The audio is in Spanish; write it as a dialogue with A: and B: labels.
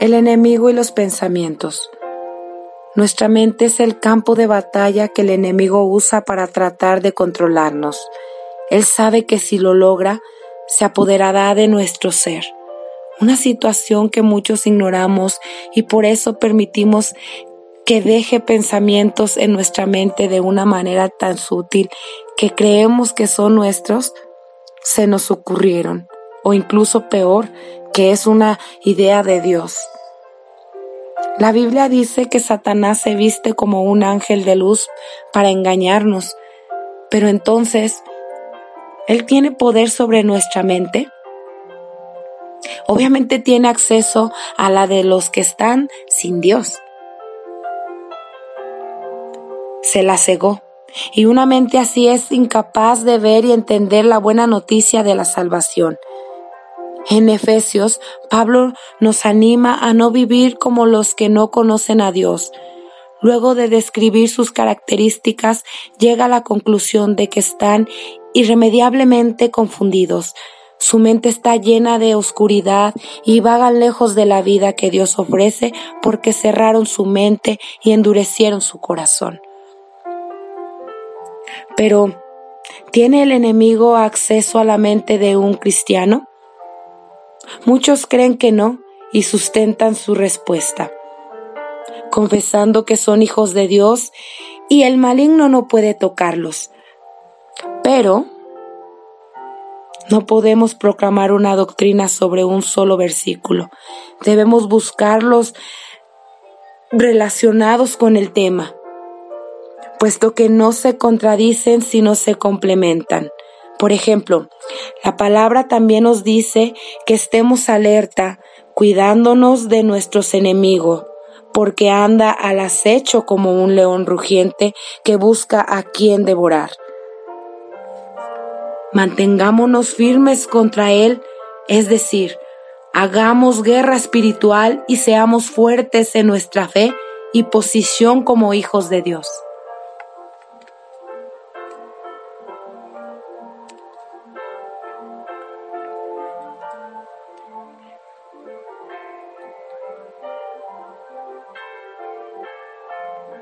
A: El enemigo y los pensamientos. Nuestra mente es el campo de batalla que el enemigo usa para tratar de controlarnos. Él sabe que si lo logra, se apoderará de nuestro ser. Una situación que muchos ignoramos y por eso permitimos que deje pensamientos en nuestra mente de una manera tan sutil que creemos que son nuestros, se nos ocurrieron, o incluso peor, que es una idea de Dios. La Biblia dice que Satanás se viste como un ángel de luz para engañarnos, pero entonces, ¿Él tiene poder sobre nuestra mente? Obviamente tiene acceso a la de los que están sin Dios. Se la cegó. Y una mente así es incapaz de ver y entender la buena noticia de la salvación. En Efesios, Pablo nos anima a no vivir como los que no conocen a Dios. Luego de describir sus características, llega a la conclusión de que están irremediablemente confundidos. Su mente está llena de oscuridad y vagan lejos de la vida que Dios ofrece porque cerraron su mente y endurecieron su corazón. Pero, ¿tiene el enemigo acceso a la mente de un cristiano? Muchos creen que no y sustentan su respuesta, confesando que son hijos de Dios y el maligno no puede tocarlos. Pero no podemos proclamar una doctrina sobre un solo versículo. Debemos buscarlos relacionados con el tema, puesto que no se contradicen sino se complementan. Por ejemplo, la palabra también nos dice que estemos alerta, cuidándonos de nuestros enemigos, porque anda al acecho como un león rugiente que busca a quien devorar. Mantengámonos firmes contra él, es decir, hagamos guerra espiritual y seamos fuertes en nuestra fe y posición como hijos de Dios.